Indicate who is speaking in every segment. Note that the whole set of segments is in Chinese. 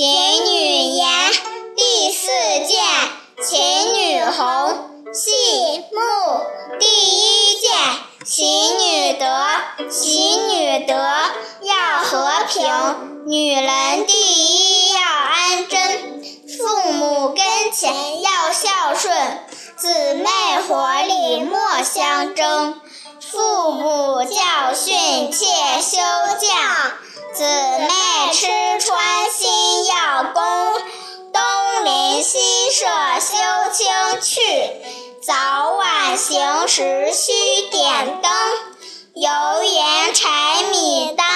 Speaker 1: 锦女言第四件秦女红戏目第一件喜女德喜女德要和平，女人第一要安贞，父母跟前要孝顺，姊妹伙里莫相争，父母教训切休教，姊妹吃穿心要恭，东邻西舍休清去，早晚行时须点灯。油盐柴米当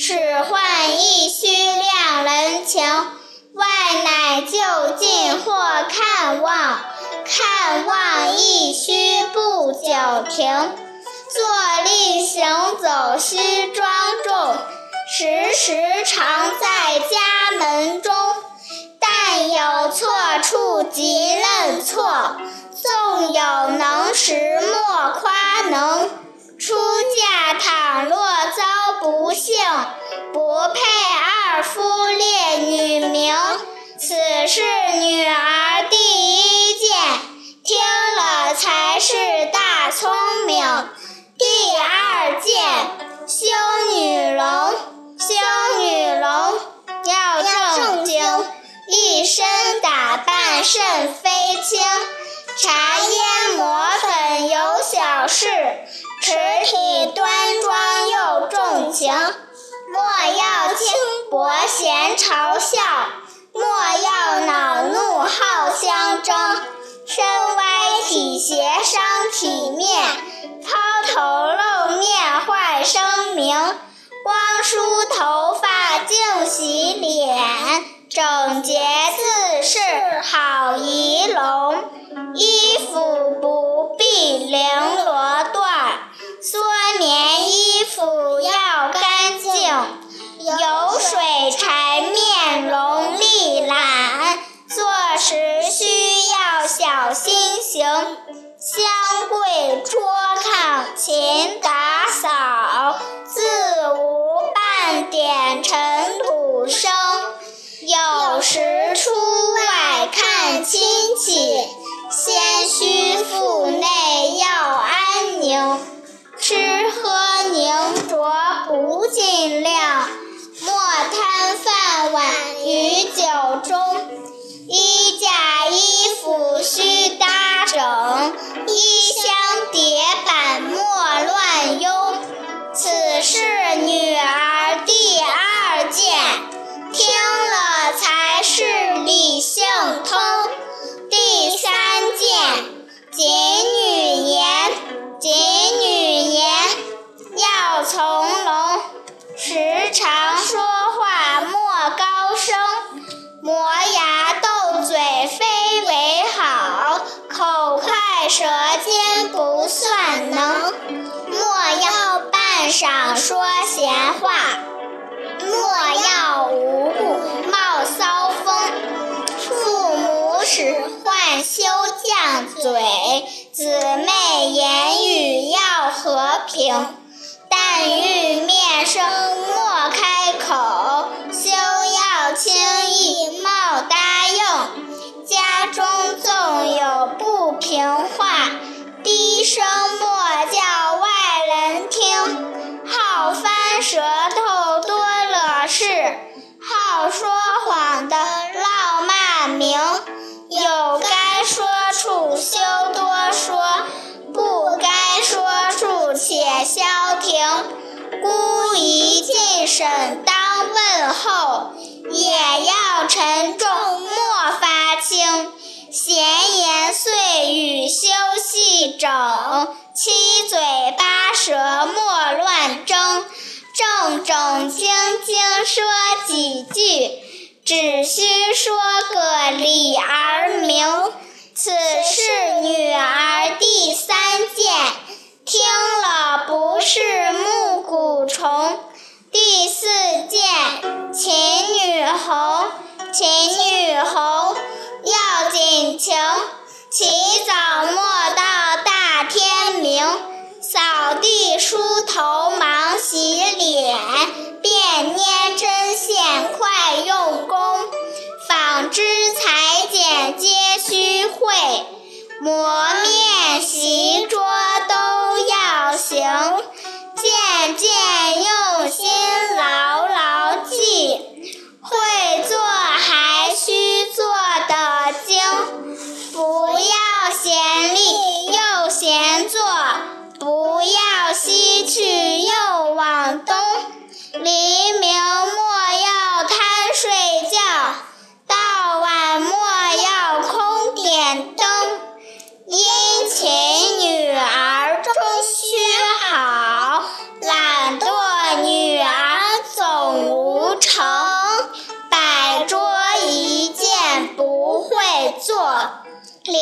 Speaker 1: 使唤亦须量人情。外乃就近或看望，看望亦须不久停。坐立行走须庄重，时时常在家门中。但有错处即认错，纵有能时莫夸能。出嫁倘若遭不，配二夫列女名。此事女儿第一件，听了才是大聪明。第二件，修女容，修女容要正经，一身打扮甚非轻。茶烟抹粉有小事，持体端庄行。莫要轻薄嫌嘲笑。莫要恼怒好相争，身歪体斜伤体面，抛头露面坏声名。光梳头发净洗脸，整洁自是好仪容。衣服不必绫罗缎，蓑棉衣服要干净。有水柴面容历览，做时需要小心行。香柜桌炕勤打扫，自无半点尘土声。有时出外看亲戚，先须舌尖不算能。莫要半晌说闲话，莫要无故冒骚风。父母使唤休犟嘴，姊妹言语要和平。但欲面生孤疑进审当问候，也要沉重莫发轻。闲言碎语休细整，七嘴八舌莫乱争。正正经经说几句，只需说个理儿明。此此是女儿第三件，听了不是暮鼓虫。第四件，秦女红，秦女红要紧情，起早莫到大天明，扫地梳头忙洗脸，便捏针线快用功，纺织裁剪皆须会，磨面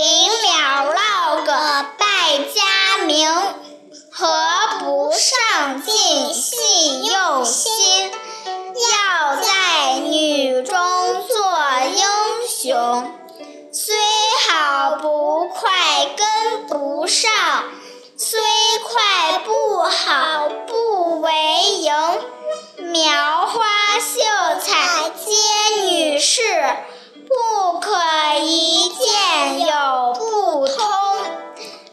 Speaker 1: 临了落个败家名。何不上进细用心，要在女中做英雄。虽好不快跟不上，虽快不好不为营。描花绣彩皆女士，不可一见有不通。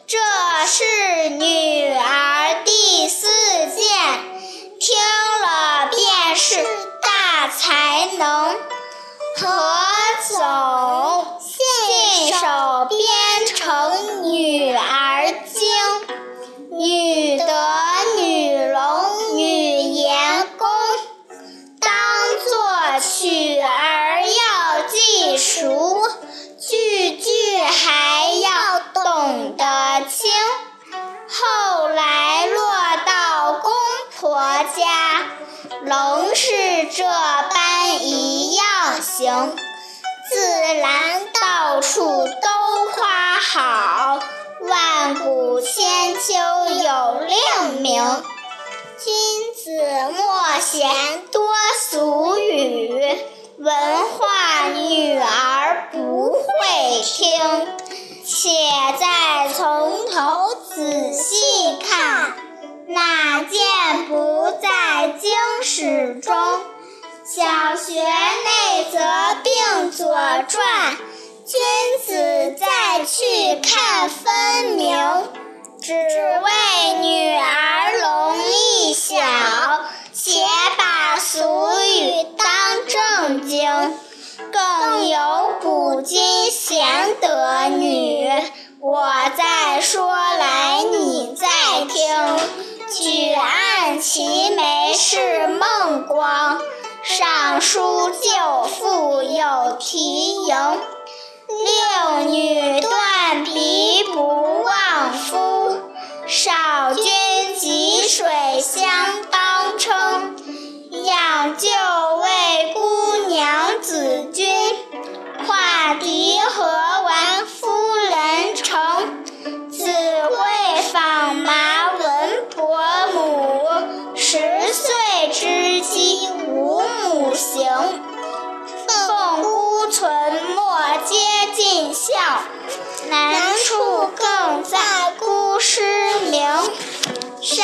Speaker 1: 这是女儿第四件，听了便是大才能。何总信手编成女儿经，女行，自然到处都夸好，万古千秋有令名。君子莫嫌多俗语，文化女儿不会听。且再从头仔细看，哪件不在经史中？小学内则并《左传》，君子再去看分明。只为女儿容易小，且把俗语当正经。更有古今贤德女，我再说来你再听。举案齐眉是孟光，上书旧赋有题迎。六女断鼻不忘夫，少君汲水相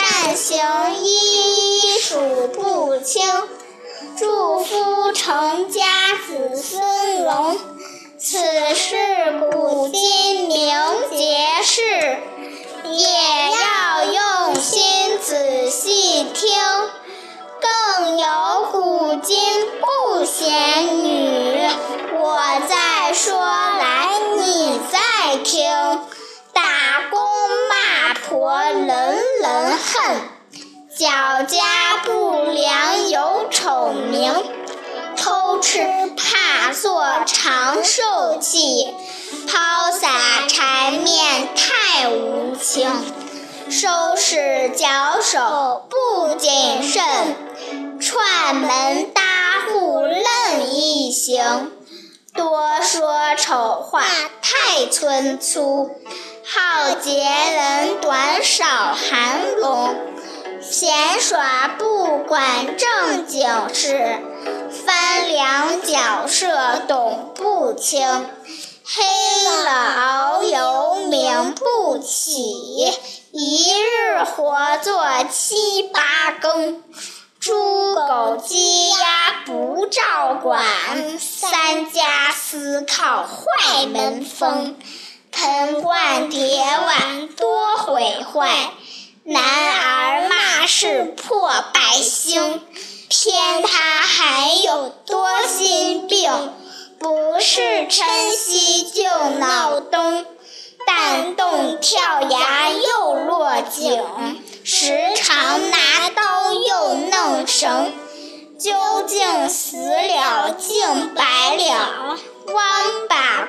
Speaker 1: 善行一一数不清，祝夫成家子孙隆。此事古今名节事，也要用心仔细听。更有古今不贤女，我再说来你再听。打工骂婆人人恨，脚家不良有丑名。偷吃怕做长寿计，抛洒柴面太无情。收拾脚手不谨慎，串门搭户愣一行。多说丑话太村粗，好结人短少含容，闲耍不管正经事，翻两角色懂不清，黑了熬油名不起，一日活做七八更。猪狗鸡鸭不照管，三家思靠坏门风。盆罐碟碗多毁坏，男儿骂是破百兴。偏他还有多心病，不是趁夕就恼冬。弹动跳崖又落井，时常拿刀又弄绳。究竟死了竟白了，枉把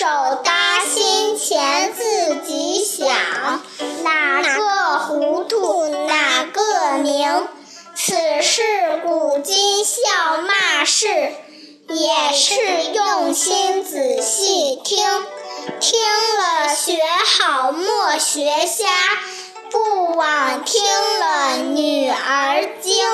Speaker 1: 手搭心前自己想哪个糊涂哪个明此事古今笑骂事也是用心仔细听听了学好莫学瞎不枉听了女儿经